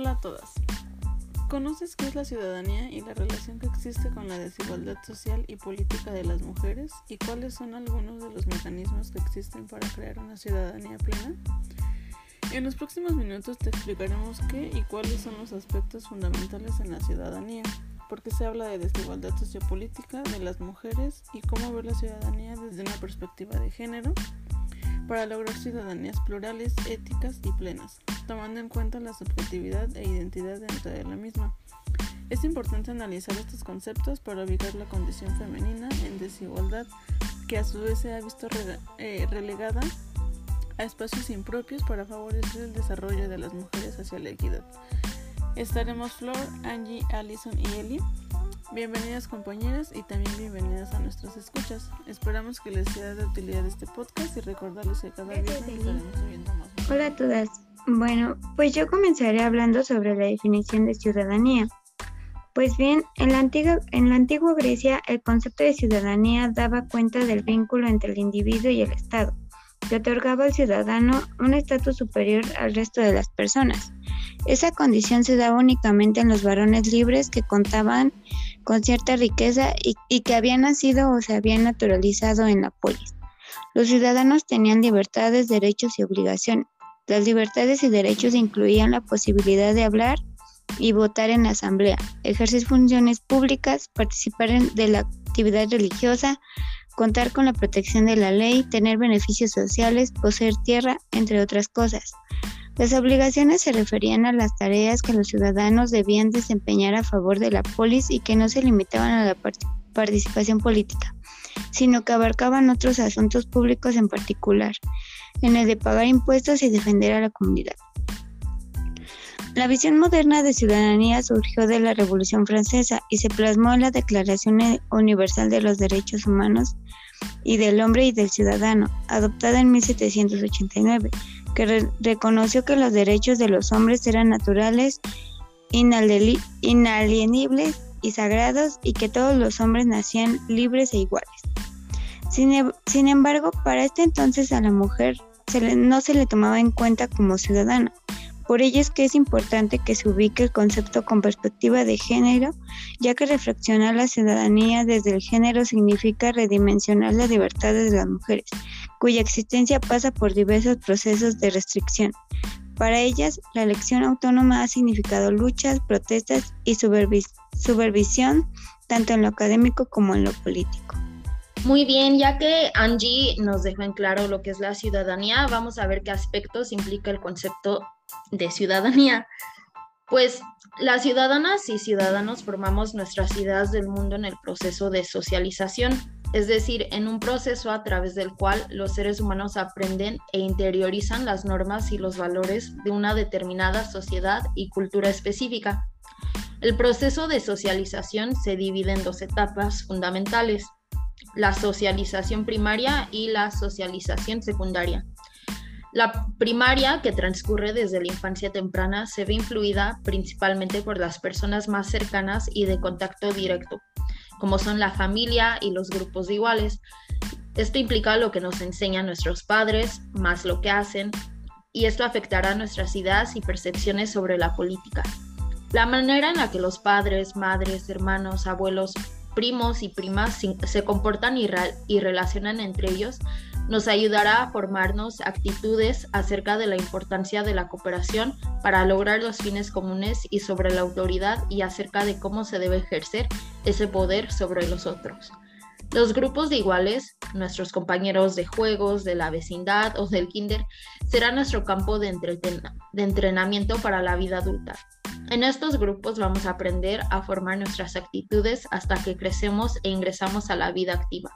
Hola a todas. ¿Conoces qué es la ciudadanía y la relación que existe con la desigualdad social y política de las mujeres y cuáles son algunos de los mecanismos que existen para crear una ciudadanía plena? En los próximos minutos te explicaremos qué y cuáles son los aspectos fundamentales en la ciudadanía, porque se habla de desigualdad sociopolítica de las mujeres y cómo ver la ciudadanía desde una perspectiva de género para lograr ciudadanías plurales, éticas y plenas, tomando en cuenta la subjetividad e identidad dentro de la misma. Es importante analizar estos conceptos para ubicar la condición femenina en desigualdad, que a su vez se ha visto eh, relegada a espacios impropios para favorecer el desarrollo de las mujeres hacia la equidad. Estaremos Flor, Angie, Allison y Eli. Bienvenidas compañeras y también bienvenidas a nuestras escuchas. Esperamos que les sea de utilidad este podcast y recordarles que cada día estaremos subiendo más. Hola a todas. Bueno, pues yo comenzaré hablando sobre la definición de ciudadanía. Pues bien, en la, antigua, en la antigua Grecia el concepto de ciudadanía daba cuenta del vínculo entre el individuo y el Estado que otorgaba al ciudadano un estatus superior al resto de las personas. Esa condición se daba únicamente en los varones libres que contaban con cierta riqueza y, que habían nacido o se habían naturalizado en la. Los ciudadanos tenían libertades, derechos y obligaciones. Las libertades y derechos incluían la posibilidad de hablar y votar en la asamblea, ejercer funciones públicas, participar de la actividad religiosa, contar con la protección de la ley, tener beneficios sociales, poseer tierra, entre otras cosas. Las obligaciones se referían a las tareas que los ciudadanos debían desempeñar a favor de la polis y que no se limitaban a la participación política, sino que abarcaban otros asuntos públicos en particular, en el de pagar impuestos y defender a la comunidad. La visión moderna de ciudadanía surgió de la Revolución Francesa y se plasmó en la Declaración Universal de los Derechos Humanos y del Hombre y del Ciudadano, adoptada en 1789, que reconoció que los derechos de los hombres eran naturales, inalienibles y sagrados y que todos los hombres nacían libres e iguales. Sin, e, embargo, para este entonces a la mujer no se le tomaba en cuenta como ciudadana, por ello es que es importante que se ubique el concepto con perspectiva de género, ya que reflexionar la ciudadanía desde el género significa redimensionar las libertades de las mujeres, cuya existencia pasa por diversos procesos de restricción. Para ellas, la elección autónoma ha significado luchas, protestas y supervisión, tanto en lo académico como en lo político. Muy bien, ya que Angie nos dejó en claro lo que es la ciudadanía, vamos a ver qué aspectos implica el concepto de ciudadanía. Pues las ciudadanas y ciudadanos formamos nuestras ideas del mundo en el proceso de socialización, es decir, en un proceso a través del cual los seres humanos aprenden e interiorizan las normas y los valores de una determinada sociedad y cultura específica. El proceso de socialización se divide en dos etapas fundamentales, la socialización primaria y la socialización secundaria. La primaria, que transcurre desde la infancia temprana, se ve influida principalmente por las personas más cercanas y de contacto directo, como son la familia y los grupos de iguales. Esto implica lo que nos enseñan nuestros padres, más lo que hacen, y esto afectará nuestras ideas y percepciones sobre la política. La manera en la que los padres, madres, hermanos, abuelos, primos y primas se comportan y, y relacionan entre ellos nos ayudará a formarnos actitudes acerca de la importancia de la cooperación para lograr los fines comunes y sobre la autoridad y acerca de cómo se debe ejercer ese poder sobre los otros. Los grupos de iguales, nuestros compañeros de juegos, de la vecindad o del kinder, será nuestro campo de, de entrenamiento para la vida adulta. En estos grupos vamos a aprender a formar nuestras actitudes hasta que crecemos e ingresamos a la vida activa.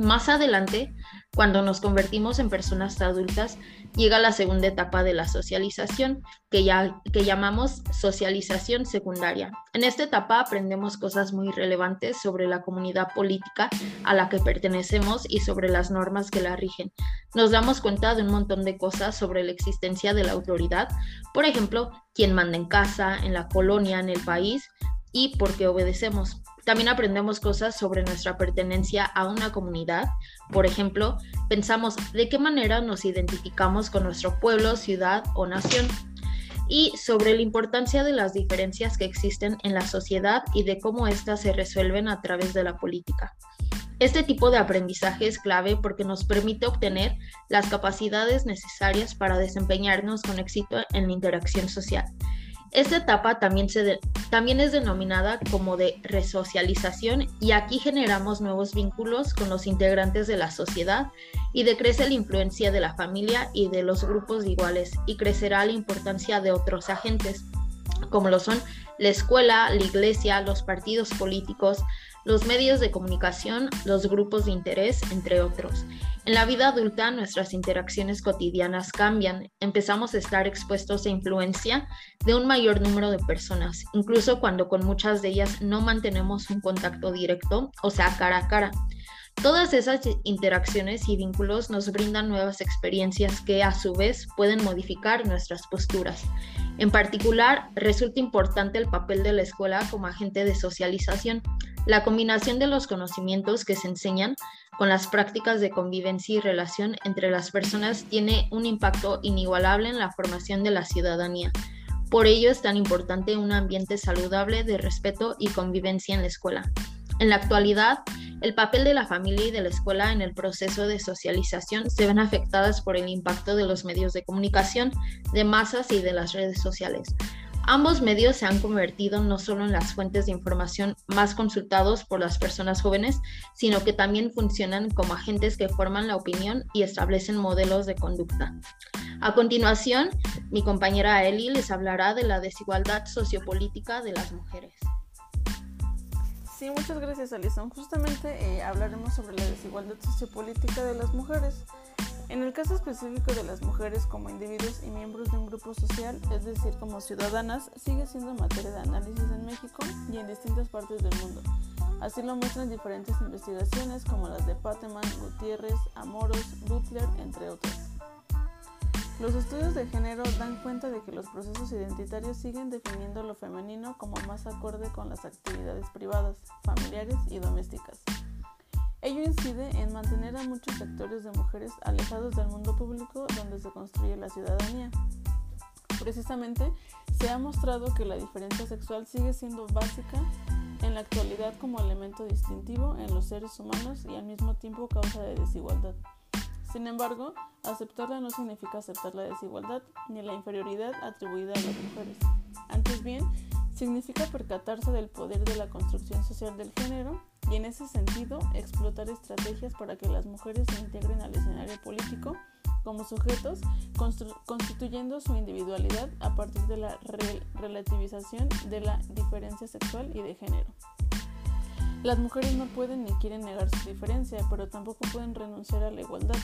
Más adelante, cuando nos convertimos en personas adultas, llega la segunda etapa de la socialización, que, ya, que llamamos socialización secundaria. En esta etapa aprendemos cosas muy relevantes sobre la comunidad política a la que pertenecemos y sobre las normas que la rigen. Nos damos cuenta de un montón de cosas sobre la existencia de la autoridad, por ejemplo, quién manda en casa, en la colonia, en el país y por qué obedecemos. También aprendemos cosas sobre nuestra pertenencia a una comunidad. Por ejemplo, pensamos de qué manera nos identificamos con nuestro pueblo, ciudad o nación. y sobre la importancia de las diferencias que existen en la sociedad y de cómo éstas se resuelven a través de la política. Este tipo de aprendizaje es clave porque nos permite obtener las capacidades necesarias para desempeñarnos con éxito en la interacción social. Esta etapa también, se también es denominada como de resocialización y aquí generamos nuevos vínculos con los integrantes de la sociedad y decrece la influencia de la familia y de los grupos iguales y crecerá la importancia de otros agentes como lo son la escuela, la iglesia, los partidos políticos, los medios de comunicación, los grupos de interés, entre otros. En la vida adulta nuestras interacciones cotidianas cambian, empezamos a estar expuestos a influencia de un mayor número de personas, incluso cuando con muchas de ellas no mantenemos un contacto directo, o sea, cara a cara. Todas esas interacciones y vínculos nos brindan nuevas experiencias que a su vez pueden modificar nuestras posturas. En particular, resulta importante el papel de la escuela como agente de socialización, la combinación de los conocimientos que se enseñan con las prácticas de convivencia y relación entre las personas tiene un impacto inigualable en la formación de la ciudadanía. Por ello es tan importante un ambiente saludable de respeto y convivencia en la escuela. En la actualidad, el papel de la familia y de la escuela en el proceso de socialización se ven afectadas por el impacto de los medios de comunicación, de masas y de las redes sociales. Ambos medios se han convertido no solo en las fuentes de información más consultados por las personas jóvenes, sino que también funcionan como agentes que forman la opinión y establecen modelos de conducta. A continuación, mi compañera Eli les hablará de la desigualdad sociopolítica de las mujeres. Sí, muchas gracias Alison. Justamente eh, hablaremos sobre la desigualdad sociopolítica de las mujeres. En el caso específico de las mujeres como individuos y miembros de un grupo social, es decir, como ciudadanas, sigue siendo materia de análisis en México y en distintas partes del mundo. Así lo muestran diferentes investigaciones como las de Pateman, Gutiérrez, Amoros, Butler, entre otras. Los estudios de género dan cuenta de que los procesos identitarios siguen definiendo lo femenino como más acorde con las actividades privadas, familiares y domésticas. Ello incide en mantener a muchos sectores de mujeres alejados del mundo público donde se construye la ciudadanía. Precisamente, se ha mostrado que la diferencia sexual sigue siendo básica en la actualidad como elemento distintivo en los seres humanos y al mismo tiempo causa de desigualdad. Sin embargo, aceptarla no significa aceptar la desigualdad ni la inferioridad atribuida a las mujeres. Antes bien, significa percatarse del poder de la construcción social del género y en ese sentido explotar estrategias para que las mujeres se integren al escenario político como sujetos, constituyendo su individualidad a partir de la relativización de la diferencia sexual y de género. Las mujeres no pueden ni quieren negar su diferencia, pero tampoco pueden renunciar a la igualdad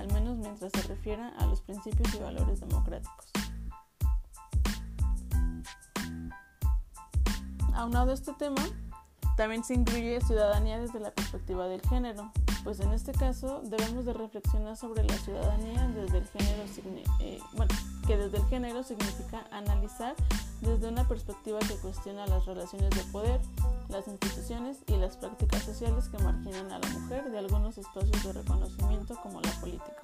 al menos mientras se refiera a los principios y valores democráticos. Aunado a este tema, también se incluye ciudadanía desde la perspectiva del género, pues en este caso debemos de reflexionar sobre la ciudadanía desde el género, eh, bueno, que desde el género significa analizar desde una perspectiva que cuestiona las relaciones de poder, las instituciones y las prácticas sociales que marginan a la mujer de algunos espacios de reconocimiento como la política.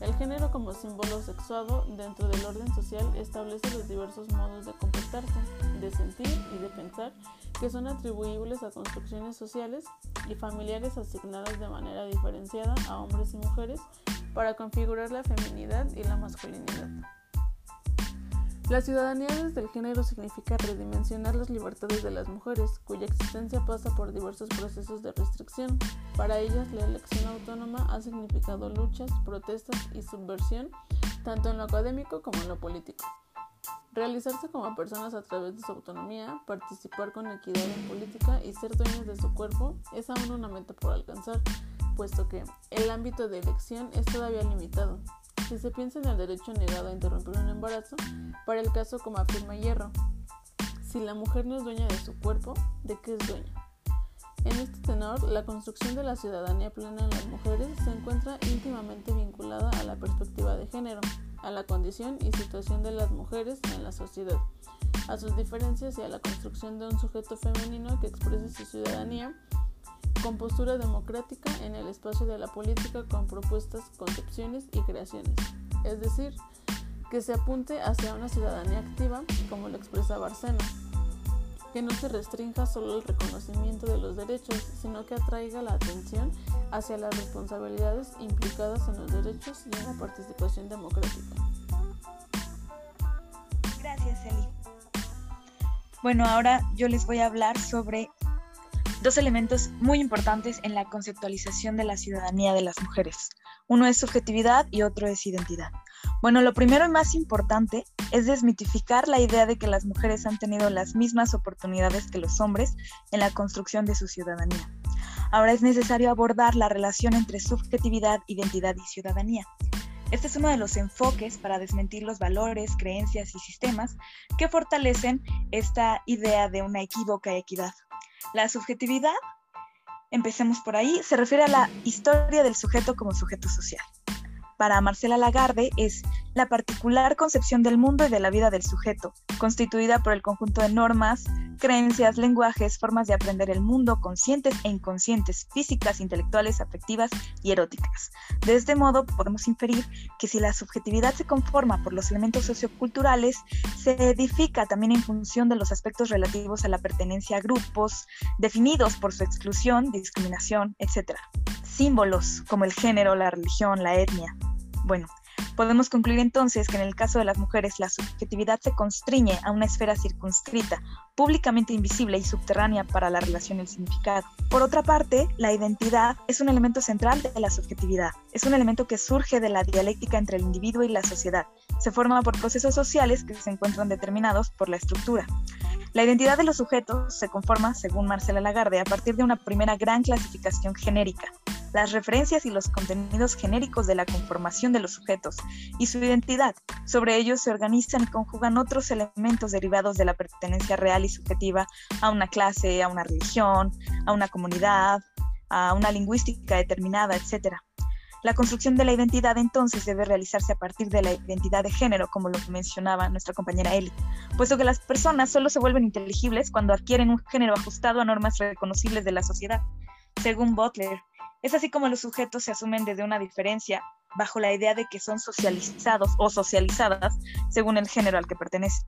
El género como símbolo sexuado dentro del orden social establece los diversos modos de comportarse, de sentir y de pensar que son atribuibles a construcciones sociales y familiares asignadas de manera diferenciada a hombres y mujeres para configurar la feminidad y la masculinidad. La ciudadanía desde el género significa redimensionar las libertades de las mujeres, cuya existencia pasa por diversos procesos de restricción. Para ellas, la elección autónoma ha significado luchas, protestas y subversión, tanto en lo académico como en lo político. Realizarse como personas a través de su autonomía, participar con equidad en política y ser dueños de su cuerpo es aún una meta por alcanzar, puesto que el ámbito de elección es todavía limitado, si se piensa en el derecho negado a interrumpir un embarazo, para el caso como afirma Hierro, si la mujer no es dueña de su cuerpo, ¿de qué es dueña? En este tenor, la construcción de la ciudadanía plena en las mujeres se encuentra íntimamente vinculada a la perspectiva de género, a la condición y situación de las mujeres en la sociedad, a sus diferencias y a la construcción de un sujeto femenino que exprese su ciudadanía con postura democrática en el espacio de la política con propuestas, concepciones y creaciones. Es decir, que se apunte hacia una ciudadanía activa, como lo expresa Barcena, que no se restrinja solo al reconocimiento de los derechos, sino que atraiga la atención hacia las responsabilidades implicadas en los derechos y en la participación democrática. Gracias, Eli. Bueno, ahora yo les voy a hablar sobre dos elementos muy importantes en la conceptualización de la ciudadanía de las mujeres. Uno es subjetividad y otro es identidad. Bueno, lo primero y más importante es desmitificar la idea de que las mujeres han tenido las mismas oportunidades que los hombres en la construcción de su ciudadanía. Ahora es necesario abordar la relación entre subjetividad, identidad y ciudadanía. Este es uno de los enfoques para desmentir los valores, creencias y sistemas que fortalecen esta idea de una equívoca equidad. La subjetividad, empecemos por ahí, se refiere a la historia del sujeto como sujeto social para Marcela Lagarde es la particular concepción del mundo y de la vida del sujeto, constituida por el conjunto de normas, creencias, lenguajes, formas de aprender el mundo, conscientes e inconscientes, físicas, intelectuales, afectivas y eróticas. De este modo, podemos inferir que si la subjetividad se conforma por los elementos socioculturales, se edifica también en función de los aspectos relativos a la pertenencia a grupos, definidos por su exclusión, discriminación, etc. Símbolos como el género, la religión, la etnia, bueno, podemos concluir entonces que en el caso de las mujeres la subjetividad se constriñe a una esfera circunscrita, públicamente invisible y subterránea para la relación y el significado. Por otra parte, la identidad es un elemento central de la subjetividad. Es un elemento que surge de la dialéctica entre el individuo y la sociedad. Se forma por procesos sociales que se encuentran determinados por la estructura. La identidad de los sujetos se conforma, según Marcela Lagarde, a partir de una primera gran clasificación genérica, las referencias y los contenidos genéricos de la conformación de los sujetos y su identidad. Sobre ellos se organizan y conjugan otros elementos derivados de la pertenencia real y subjetiva a una clase, a una religión, a una comunidad, a una lingüística determinada, etc. La construcción de la identidad entonces debe realizarse a partir de la identidad de género, como lo mencionaba nuestra compañera Eli, puesto que las personas solo se vuelven inteligibles cuando adquieren un género ajustado a normas reconocibles de la sociedad. Según Butler, es así como los sujetos se asumen desde una diferencia bajo la idea de que son socializados o socializadas según el género al que pertenecen.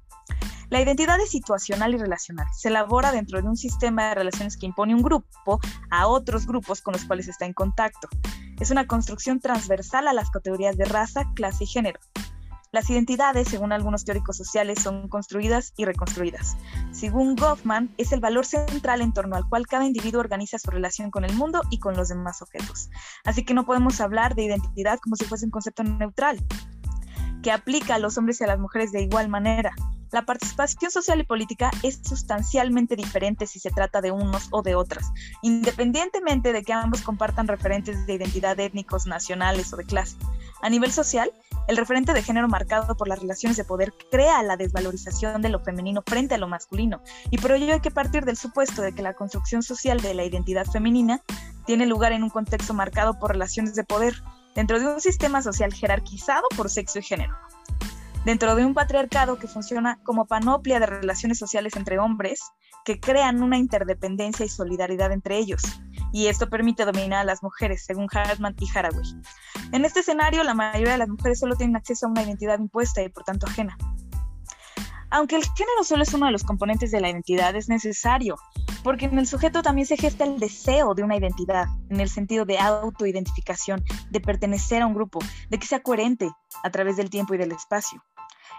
La identidad es situacional y relacional. Se elabora dentro de un sistema de relaciones que impone un grupo a otros grupos con los cuales está en contacto. Es una construcción transversal a las categorías de raza, clase y género. Las identidades, según algunos teóricos sociales, son construidas y reconstruidas. Según Goffman, es el valor central en torno al cual cada individuo organiza su relación con el mundo y con los demás objetos. Así que no podemos hablar de identidad como si fuese un concepto neutral, que aplica a los hombres y a las mujeres de igual manera. La participación social y política es sustancialmente diferente si se trata de unos o de otras, independientemente de que ambos compartan referentes de identidad étnicos, nacionales o de clase. A nivel social, el referente de género marcado por las relaciones de poder crea la desvalorización de lo femenino frente a lo masculino, y por ello hay que partir del supuesto de que la construcción social de la identidad femenina tiene lugar en un contexto marcado por relaciones de poder, dentro de un sistema social jerarquizado por sexo y género dentro de un patriarcado que funciona como panoplia de relaciones sociales entre hombres que crean una interdependencia y solidaridad entre ellos. Y esto permite dominar a las mujeres, según Hartman y Haraway. En este escenario, la mayoría de las mujeres solo tienen acceso a una identidad impuesta y por tanto ajena. Aunque el género solo es uno de los componentes de la identidad, es necesario, porque en el sujeto también se gesta el deseo de una identidad, en el sentido de autoidentificación, de pertenecer a un grupo, de que sea coherente a través del tiempo y del espacio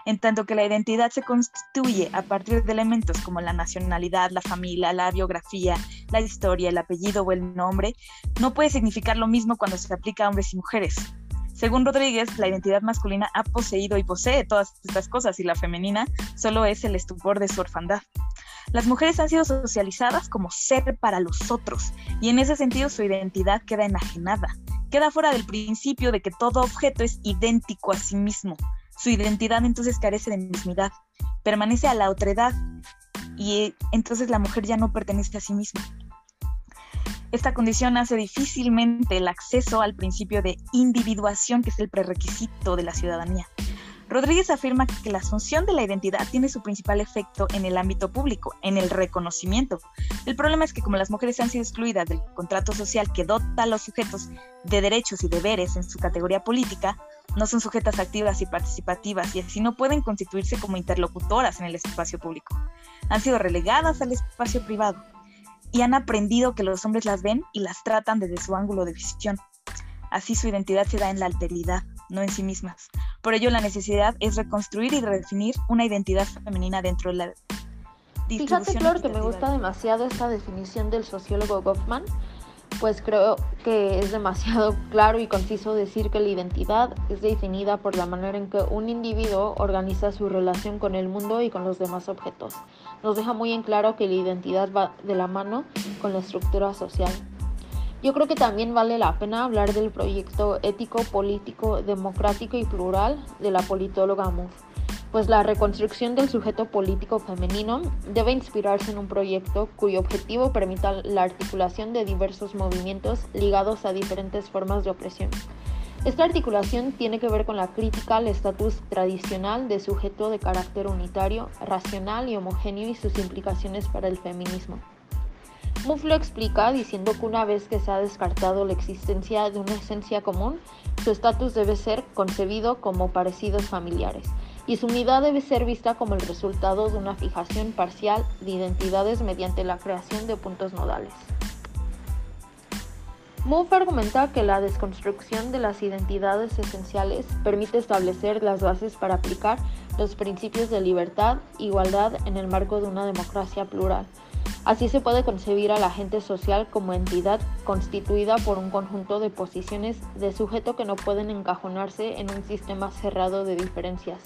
en tanto que la identidad se constituye a partir de elementos como la nacionalidad, la familia, la biografía, la historia, el apellido o el nombre, no puede significar lo mismo cuando se aplica a hombres y mujeres. Según Rodríguez, la identidad masculina ha poseído y posee todas estas cosas y la femenina solo es el estupor de su orfandad. Las mujeres han sido socializadas como ser para los otros y en ese sentido su identidad queda enajenada, queda fuera del principio de que todo objeto es idéntico a sí mismo, su identidad entonces carece de mismidad, permanece a la otredad y entonces la mujer ya no pertenece a sí misma. Esta condición hace difícilmente el acceso al principio de individuación que es el prerequisito de la ciudadanía. Rodríguez afirma que la asunción de la identidad tiene su principal efecto en el ámbito público, en el reconocimiento. El problema es que como las mujeres han sido excluidas del contrato social que dota a los sujetos de derechos y deberes en su categoría política, no son sujetas activas y participativas y así no pueden constituirse como interlocutoras en el espacio público. Han sido relegadas al espacio privado y han aprendido que los hombres las ven y las tratan desde su ángulo de visión. Así su identidad se da en la alteridad, no en sí mismas. Por ello la necesidad es reconstruir y redefinir una identidad femenina dentro de la Fíjate, Flor, que me gusta demasiado esta definición del sociólogo Goffman, pues creo que es demasiado claro y conciso decir que la identidad es definida por la manera en que un individuo organiza su relación con el mundo y con los demás objetos. Nos deja muy en claro que la identidad va de la mano con la estructura social. Yo creo que también vale la pena hablar del proyecto ético, político, democrático y plural de la politóloga Moore pues la reconstrucción del sujeto político femenino debe inspirarse en un proyecto cuyo objetivo permita la articulación de diversos movimientos ligados a diferentes formas de opresión. Esta articulación tiene que ver con la crítica al estatus tradicional de sujeto de carácter unitario, racional y homogéneo y sus implicaciones para el feminismo. Muff lo explica diciendo que una vez que se ha descartado la existencia de una esencia común, su estatus debe ser concebido como parecidos familiares, y su unidad debe ser vista como el resultado de una fijación parcial de identidades mediante la creación de puntos nodales. Mouffe argumenta que la desconstrucción de las identidades esenciales permite establecer las bases para aplicar los principios de libertad e igualdad en el marco de una democracia plural. Así se puede concebir a la gente social como entidad constituida por un conjunto de posiciones de sujeto que no pueden encajonarse en un sistema cerrado de diferencias.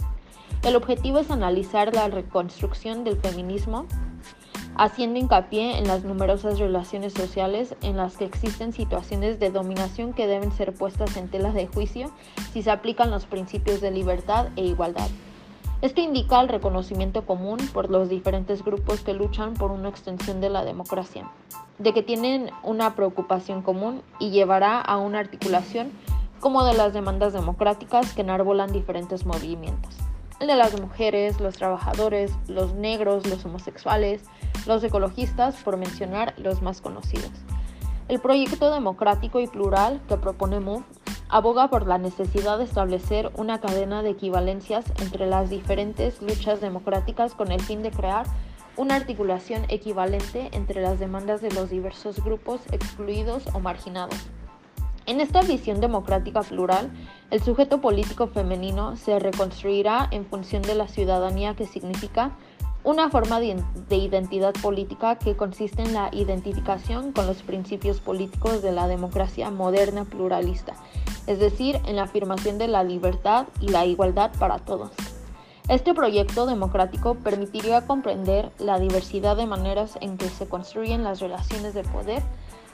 El objetivo es analizar la reconstrucción del feminismo, haciendo hincapié en las numerosas relaciones sociales en las que existen situaciones de dominación que deben ser puestas en tela de juicio si se aplican los principios de libertad e igualdad. Esto indica el reconocimiento común por los diferentes grupos que luchan por una extensión de la democracia, de que tienen una preocupación común y llevará a una articulación como de las demandas democráticas que enarbolan diferentes movimientos el de las mujeres, los trabajadores, los negros, los homosexuales, los ecologistas, por mencionar los más conocidos. El proyecto democrático y plural que propone MOVE aboga por la necesidad de establecer una cadena de equivalencias entre las diferentes luchas democráticas con el fin de crear una articulación equivalente entre las demandas de los diversos grupos excluidos o marginados. En esta visión democrática plural, el sujeto político femenino se reconstruirá en función de la ciudadanía que significa una forma de, identidad política que consiste en la identificación con los principios políticos de la democracia moderna pluralista, es decir, en la afirmación de la libertad y la igualdad para todos. Este proyecto democrático permitiría comprender la diversidad de maneras en que se construyen las relaciones de poder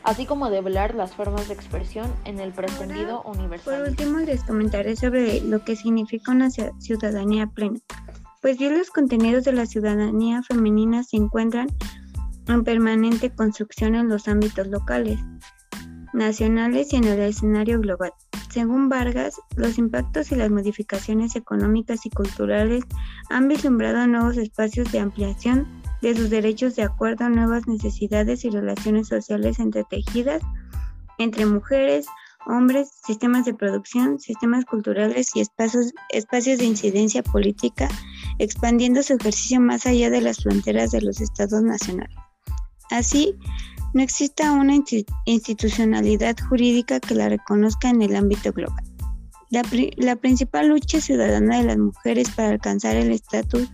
así como develar las formas de expresión en el pretendido universal. Por último, les comentaré sobre lo que significa una ciudadanía plena. Pues bien, los contenidos de la ciudadanía femenina se encuentran en permanente construcción en los ámbitos locales, nacionales y en el escenario global. Según Vargas, los impactos y las modificaciones económicas y culturales han vislumbrado nuevos espacios de ampliación de sus derechos de acuerdo a nuevas necesidades y relaciones sociales entretejidas entre mujeres, hombres, sistemas de producción, sistemas culturales y espacios, espacios de incidencia política, expandiendo su ejercicio más allá de las fronteras de los estados nacionales. Así, no exista una institucionalidad jurídica que la reconozca en el ámbito global. La, la principal lucha ciudadana de las mujeres para alcanzar el estatus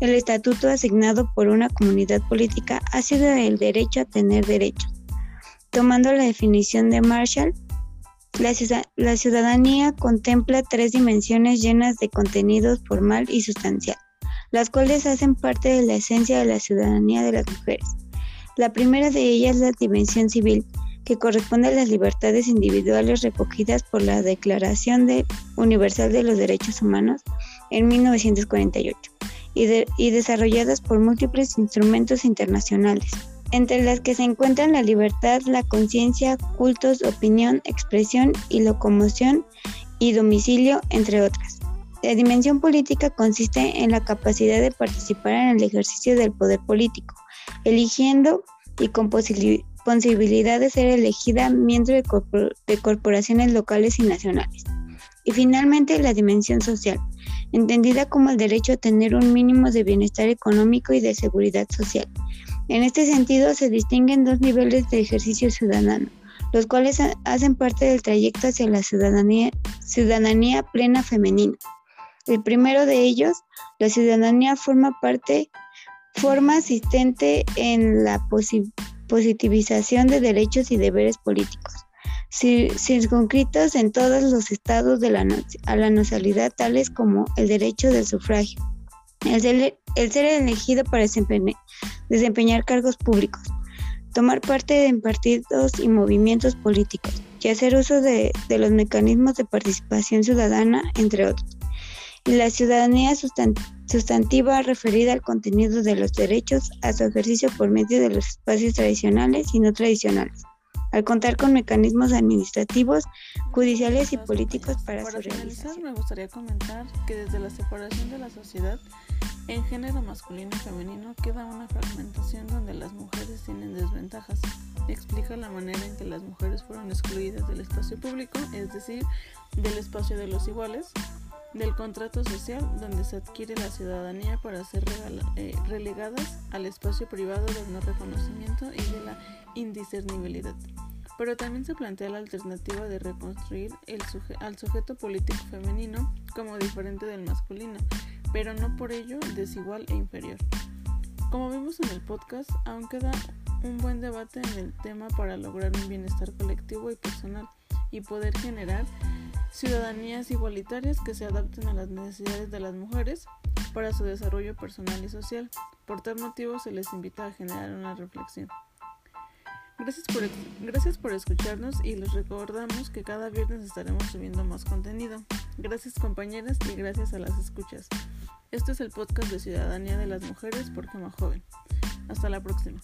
el estatuto asignado por una comunidad política ha sido el derecho a tener derechos. Tomando la definición de Marshall, la, ciudadanía contempla tres dimensiones llenas de contenido formal y sustancial, las cuales hacen parte de la esencia de la ciudadanía de las mujeres. La primera de ellas es la dimensión civil, que corresponde a las libertades individuales recogidas por la Declaración Universal de los Derechos Humanos en 1948 y, desarrolladas por múltiples instrumentos internacionales, entre las que se encuentran la libertad, la conciencia, cultos, opinión, expresión y locomoción y domicilio, entre otras. La dimensión política consiste en la capacidad de participar en el ejercicio del poder político, eligiendo y con posibilidad de ser elegida miembro de corporaciones locales y nacionales Y finalmente la dimensión social, entendida como el derecho a tener un mínimo de bienestar económico y de seguridad social. En este sentido se distinguen dos niveles de ejercicio ciudadano, los cuales hacen parte del trayecto hacia la ciudadanía, ciudadanía plena femenina. El primero de ellos, la ciudadanía forma parte, forma asistente en la positivización de derechos y deberes políticos, circunscritos en todos los estados de la, a la nacionalidad, tales como el derecho del sufragio, el ser, el ser elegido para desempeñar cargos públicos, tomar parte en partidos y movimientos políticos y hacer uso de, de los mecanismos de participación ciudadana, entre otros. Y la ciudadanía sustantiva referida al contenido de los derechos a su ejercicio por medio de los espacios tradicionales y no tradicionales, al contar con mecanismos administrativos, judiciales y políticos para, para su realización. me gustaría comentar que desde la separación de la sociedad en género masculino y femenino queda una fragmentación donde las mujeres tienen desventajas. Explica la manera en que las mujeres fueron excluidas del espacio público, es decir, del espacio de los iguales, del contrato social donde se adquiere la ciudadanía para ser eh, relegadas al espacio privado del no reconocimiento y de la indiscernibilidad. Pero también se plantea la alternativa de reconstruir el al sujeto político femenino como diferente del masculino, pero no por ello desigual e inferior. Como vimos en el podcast, aún queda un buen debate en el tema para lograr un bienestar colectivo y personal y poder generar ciudadanías igualitarias que se adapten a las necesidades de las mujeres para su desarrollo personal y social. Por tal motivo se les invita a generar una reflexión. Gracias por, gracias por escucharnos y les recordamos que cada viernes estaremos subiendo más contenido. Gracias compañeras y gracias a las escuchas. Este es el podcast de Ciudadanía de las Mujeres por Gema Joven. Hasta la próxima.